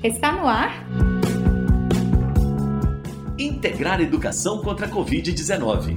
Está no ar? Integrar Educação contra a Covid-19.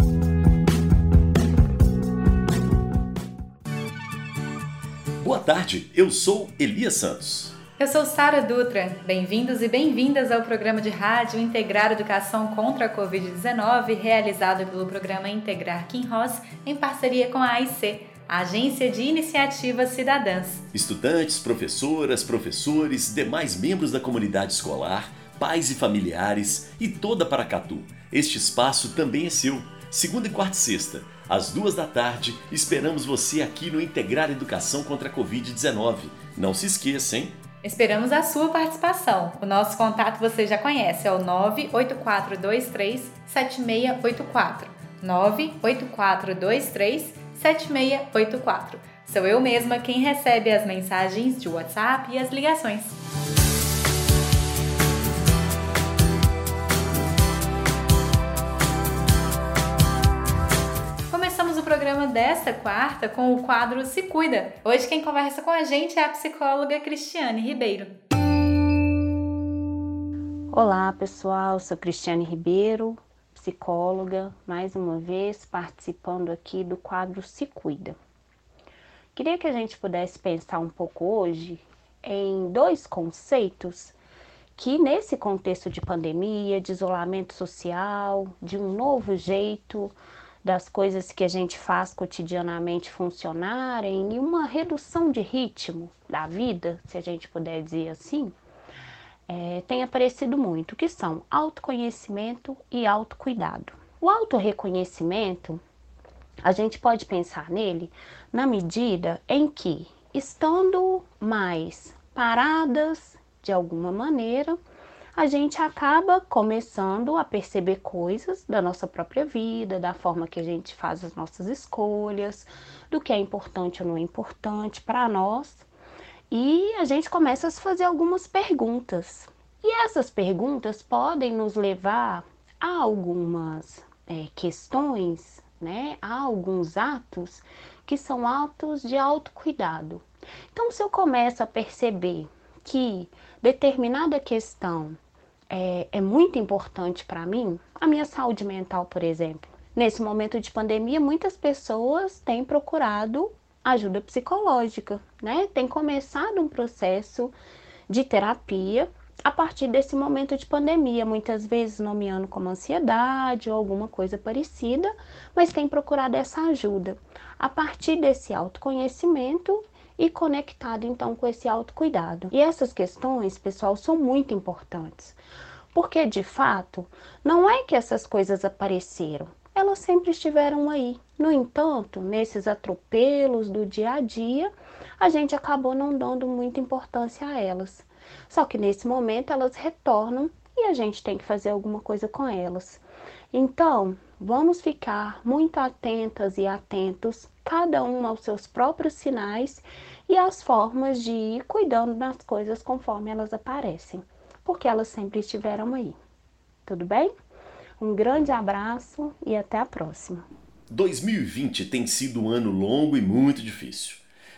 Boa tarde, eu sou Elias Santos. Eu sou Sara Dutra. Bem-vindos e bem-vindas ao programa de rádio Integrar Educação contra a Covid-19, realizado pelo programa Integrar Kim Ross em parceria com a AIC, Agência de Iniciativas Cidadãs. Estudantes, professoras, professores, demais membros da comunidade escolar, pais e familiares e toda Paracatu. Este espaço também é seu. Segunda e quarta e sexta, às duas da tarde, esperamos você aqui no Integrar Educação contra a Covid-19. Não se esqueça, hein? Esperamos a sua participação. O nosso contato você já conhece, é o 98423 7684. 98423 7684. Sou eu mesma quem recebe as mensagens de WhatsApp e as ligações. Começamos o programa desta quarta com o quadro Se Cuida. Hoje quem conversa com a gente é a psicóloga Cristiane Ribeiro. Olá pessoal, sou Cristiane Ribeiro, psicóloga, mais uma vez participando aqui do quadro Se Cuida. Queria que a gente pudesse pensar um pouco hoje em dois conceitos que, nesse contexto de pandemia, de isolamento social, de um novo jeito das coisas que a gente faz cotidianamente funcionarem e uma redução de ritmo da vida, se a gente puder dizer assim, é, tem aparecido muito, que são autoconhecimento e autocuidado. O autorreconhecimento, a gente pode pensar nele na medida em que, estando mais paradas de alguma maneira, a gente acaba começando a perceber coisas da nossa própria vida, da forma que a gente faz as nossas escolhas, do que é importante ou não é importante para nós e a gente começa a fazer algumas perguntas. E essas perguntas podem nos levar a algumas é, questões, né, a alguns atos que são atos de autocuidado. Então, se eu começo a perceber que determinada questão é, é muito importante para mim, a minha saúde mental, por exemplo. Nesse momento de pandemia, muitas pessoas têm procurado ajuda psicológica, né? Tem começado um processo de terapia a partir desse momento de pandemia, muitas vezes nomeando como ansiedade ou alguma coisa parecida, mas tem procurado essa ajuda a partir desse autoconhecimento e conectado então com esse autocuidado. E essas questões, pessoal, são muito importantes, porque de fato não é que essas coisas apareceram, elas sempre estiveram aí. No entanto, nesses atropelos do dia a dia, a gente acabou não dando muita importância a elas. Só que nesse momento elas retornam e a gente tem que fazer alguma coisa com elas. Então, vamos ficar muito atentas e atentos, cada um aos seus próprios sinais e às formas de ir cuidando das coisas conforme elas aparecem, porque elas sempre estiveram aí. Tudo bem? Um grande abraço e até a próxima. 2020 tem sido um ano longo e muito difícil.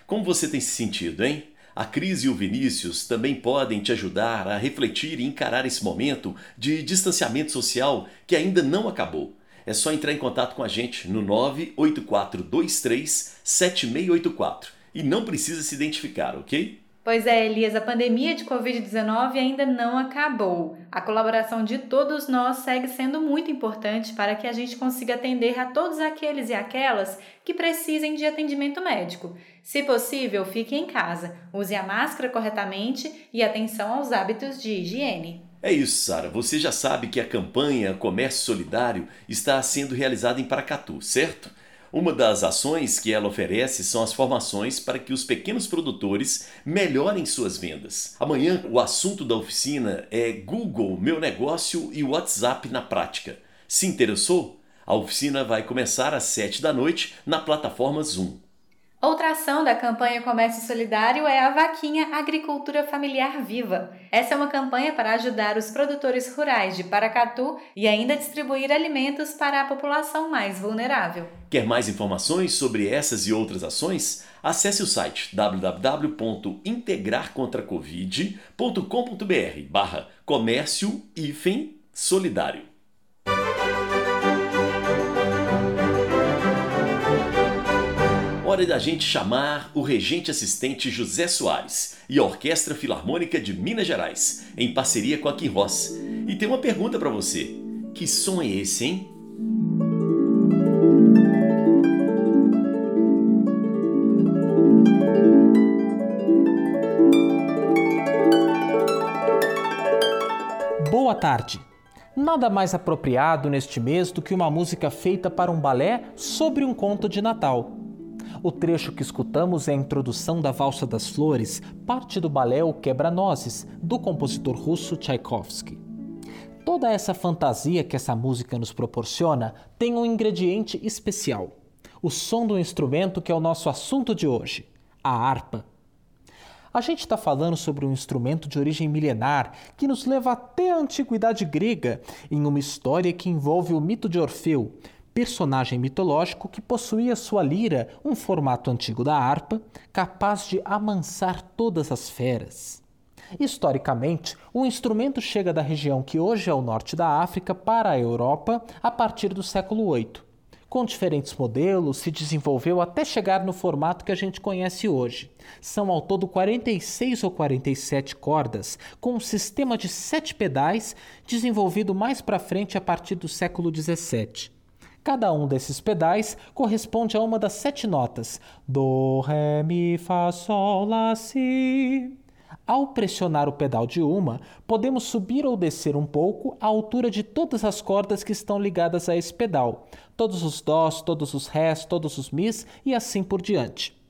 Como você tem se sentido, hein? A Cris e o Vinícius também podem te ajudar a refletir e encarar esse momento de distanciamento social que ainda não acabou. É só entrar em contato com a gente no 98423 7684 e não precisa se identificar, ok? Pois é, Elias, a pandemia de Covid-19 ainda não acabou. A colaboração de todos nós segue sendo muito importante para que a gente consiga atender a todos aqueles e aquelas que precisem de atendimento médico. Se possível, fique em casa, use a máscara corretamente e atenção aos hábitos de higiene. É isso, Sara. Você já sabe que a campanha Comércio Solidário está sendo realizada em Paracatu, certo? Uma das ações que ela oferece são as formações para que os pequenos produtores melhorem suas vendas. Amanhã, o assunto da oficina é Google, meu negócio e WhatsApp na prática. Se interessou? A oficina vai começar às 7 da noite na plataforma Zoom. Outra ação da campanha Comércio Solidário é a Vaquinha Agricultura Familiar Viva. Essa é uma campanha para ajudar os produtores rurais de Paracatu e ainda distribuir alimentos para a população mais vulnerável. Quer mais informações sobre essas e outras ações? Acesse o site www.integrarcontracovid.com.br barra comércio solidário. Hora da gente chamar o regente assistente José Soares e a Orquestra Filarmônica de Minas Gerais, em parceria com a Kim Ross. E tem uma pergunta para você: que som é esse, hein? Boa tarde. Nada mais apropriado neste mês do que uma música feita para um balé sobre um conto de Natal. O trecho que escutamos é a introdução da Valsa das Flores, parte do balé O Quebra-Nozes, do compositor russo Tchaikovsky. Toda essa fantasia que essa música nos proporciona tem um ingrediente especial: o som do instrumento que é o nosso assunto de hoje, a harpa. A gente está falando sobre um instrumento de origem milenar que nos leva até a antiguidade grega, em uma história que envolve o mito de Orfeu, personagem mitológico que possuía sua lira, um formato antigo da harpa, capaz de amansar todas as feras. Historicamente, o instrumento chega da região que hoje é o norte da África para a Europa a partir do século VIII. Com diferentes modelos, se desenvolveu até chegar no formato que a gente conhece hoje. São ao todo 46 ou 47 cordas, com um sistema de sete pedais, desenvolvido mais para frente a partir do século XVII. Cada um desses pedais corresponde a uma das sete notas: Do, Ré, Mi, Fá, Sol, Lá, Si. Ao pressionar o pedal de uma, podemos subir ou descer um pouco a altura de todas as cordas que estão ligadas a esse pedal, todos os Dós, todos os Rés, todos os Mis e assim por diante.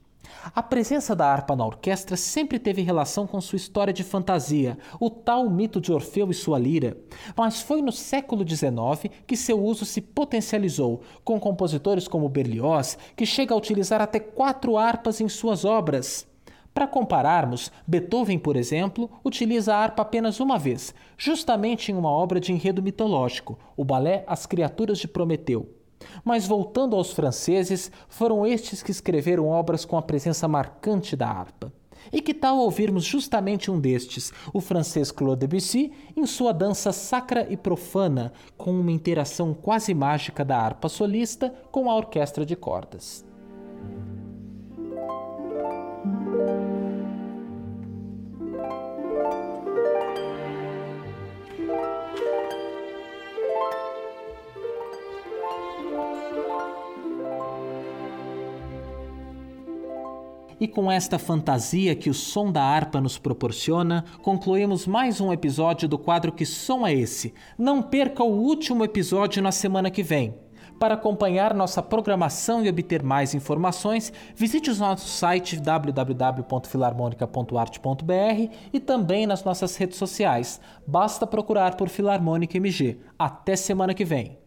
A presença da harpa na orquestra sempre teve relação com sua história de fantasia, o tal mito de Orfeu e sua lira, mas foi no século XIX que seu uso se potencializou, com compositores como Berlioz, que chega a utilizar até quatro harpas em suas obras. Para compararmos, Beethoven, por exemplo, utiliza a harpa apenas uma vez, justamente em uma obra de enredo mitológico, o balé As Criaturas de Prometeu. Mas voltando aos franceses, foram estes que escreveram obras com a presença marcante da harpa. E que tal ouvirmos justamente um destes, o francês Claude Debussy, em sua dança sacra e profana, com uma interação quase mágica da harpa solista com a orquestra de cordas. E com esta fantasia que o som da harpa nos proporciona, concluímos mais um episódio do quadro Que Som é Esse? Não perca o último episódio na semana que vem. Para acompanhar nossa programação e obter mais informações, visite o nosso site www.filarmonica.art.br e também nas nossas redes sociais. Basta procurar por Filarmônica MG. Até semana que vem.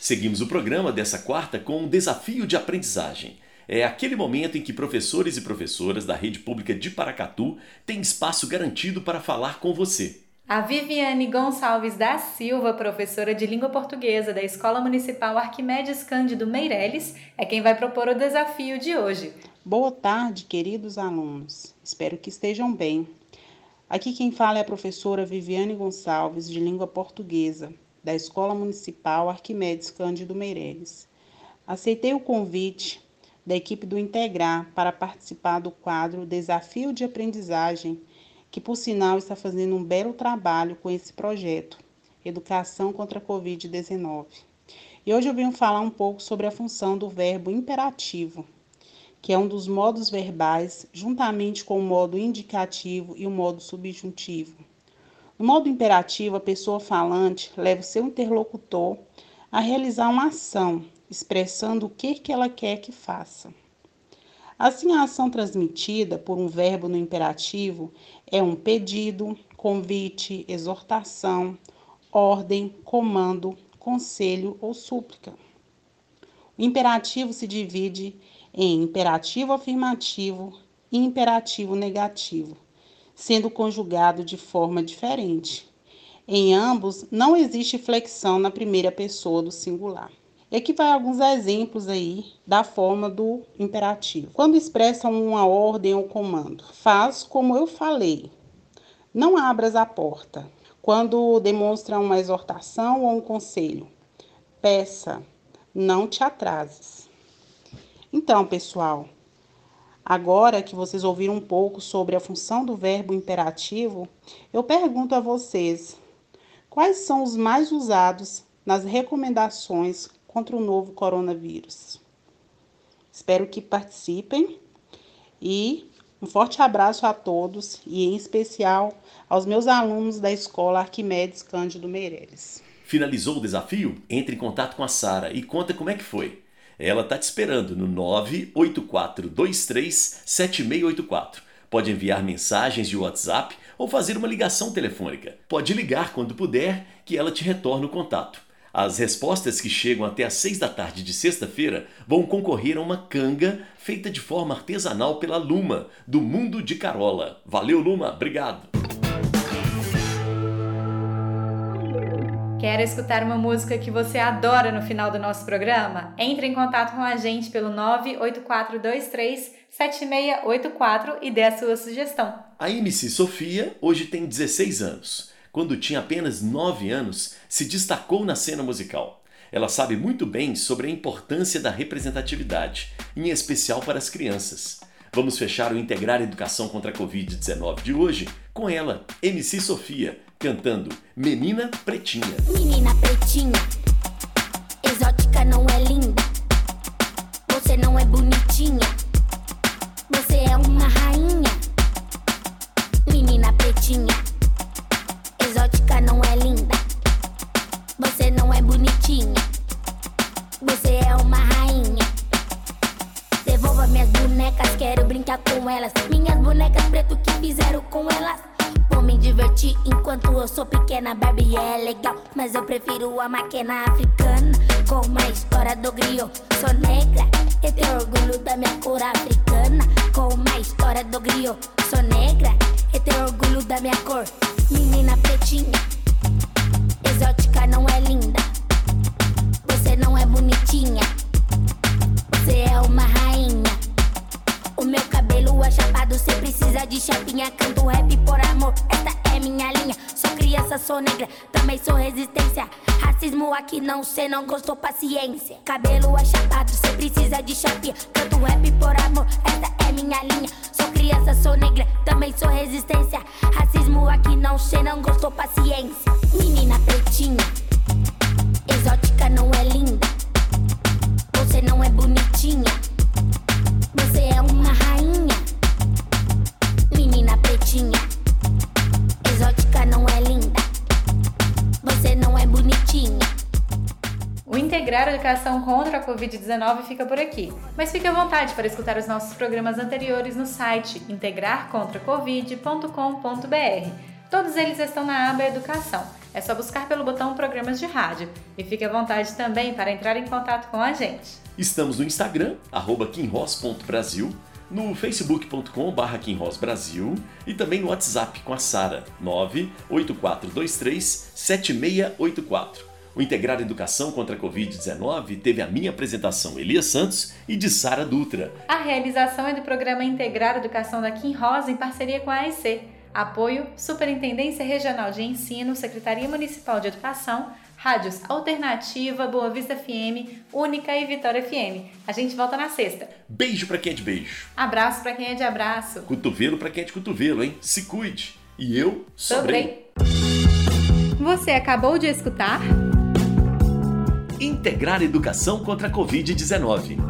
Seguimos o programa dessa quarta com um desafio de aprendizagem é aquele momento em que professores e professoras da rede pública de Paracatu têm espaço garantido para falar com você. A Viviane Gonçalves da Silva, professora de língua portuguesa da Escola Municipal Arquimedes Cândido Meireles, é quem vai propor o desafio de hoje. Boa tarde, queridos alunos. Espero que estejam bem. Aqui quem fala é a professora Viviane Gonçalves, de língua portuguesa, da Escola Municipal Arquimedes Cândido Meireles. Aceitei o convite da equipe do Integrar para participar do quadro Desafio de Aprendizagem, que por sinal está fazendo um belo trabalho com esse projeto, Educação contra a Covid-19. E hoje eu venho falar um pouco sobre a função do verbo imperativo, que é um dos modos verbais, juntamente com o modo indicativo e o modo subjuntivo. No modo imperativo, a pessoa falante leva o seu interlocutor a realizar uma ação, expressando o que, que ela quer que faça. Assim, a ação transmitida por um verbo no imperativo é um pedido, convite, exortação, ordem, comando, conselho ou súplica. O imperativo se divide em imperativo afirmativo e imperativo negativo, sendo conjugado de forma diferente. Em ambos, não existe flexão na primeira pessoa do singular. E aqui vai alguns exemplos aí da forma do imperativo. Quando expressam uma ordem ou comando, faz como eu falei. Não abras a porta. Quando demonstram uma exortação ou um conselho, peça, não te atrases. Então, pessoal, agora que vocês ouviram um pouco sobre a função do verbo imperativo, eu pergunto a vocês: quais são os mais usados nas recomendações contra o novo coronavírus? Espero que participem e um forte abraço a todos e, em especial, aos meus alunos da Escola Arquimedes Cândido Meireles. Finalizou o desafio? Entre em contato com a Sara e conta como é que foi. Ela está te esperando no 984237684. Pode enviar mensagens de WhatsApp ou fazer uma ligação telefônica. Pode ligar quando puder, que ela te retorna o contato. As respostas que chegam até às 6 da tarde de sexta-feira vão concorrer a uma canga feita de forma artesanal pela Luma, do Mundo de Carola. Valeu, Luma, obrigado! Quer escutar uma música que você adora no final do nosso programa? Entre em contato com a gente pelo 98423 7684 e dê a sua sugestão. A MC Sofia hoje tem 16 anos. Quando tinha apenas 9 anos, se destacou na cena musical. Ela sabe muito bem sobre a importância da representatividade, em especial para as crianças. Vamos fechar o Integrar Educação contra a Covid-19 de hoje com ela, MC Sofia, cantando Menina Pretinha. Menina Pretinha, exótica não é linda, você não é bonitinha, você é uma rainha. Menina Pretinha, elas. Minhas bonecas preto que fizeram com elas. Vou me divertir enquanto eu sou pequena. Barbie é legal, mas eu prefiro a máquina africana. Com a história do griot, sou negra e tenho orgulho da minha cor africana. Com a história do griot, sou negra e tenho orgulho da minha cor. Menina pretinha, exótica não é linda. Você não é bonitinha. Você é uma rainha. O meu cabelo é chapado, cê precisa de chapinha. Canto rap por amor, esta é minha linha. Sou criança, sou negra, também sou resistência. Racismo aqui não, cê não gostou, paciência. Cabelo é chapado, cê precisa de chapinha. Canto rap por amor, esta é minha linha. Sou criança, sou negra, também sou resistência. Racismo aqui não, cê não gostou, paciência. Menina pretinha, exótica não é linda. Você não é bonitinha. A Covid-19 fica por aqui, mas fique à vontade para escutar os nossos programas anteriores no site integrarcontracovid.com.br. Todos eles estão na aba Educação. É só buscar pelo botão Programas de Rádio. E fique à vontade também para entrar em contato com a gente. Estamos no Instagram, arroba quinros.brasil, no facebook.com.br quinrosbrasil e também no WhatsApp com a Sara, 98423 7684. O Integrar Educação contra a Covid-19 teve a minha apresentação Elias Santos e de Sara Dutra. A realização é do programa Integrar Educação da Kim Rosa em parceria com a AEC. Apoio Superintendência Regional de Ensino, Secretaria Municipal de Educação, Rádios Alternativa, Boa Vista FM, Única e Vitória FM. A gente volta na sexta. Beijo pra quem é de beijo. Abraço pra quem é de abraço. Cotovelo pra quem é de cotovelo, hein? Se cuide. E eu sobrei. Você acabou de escutar? Integrar Educação contra a Covid-19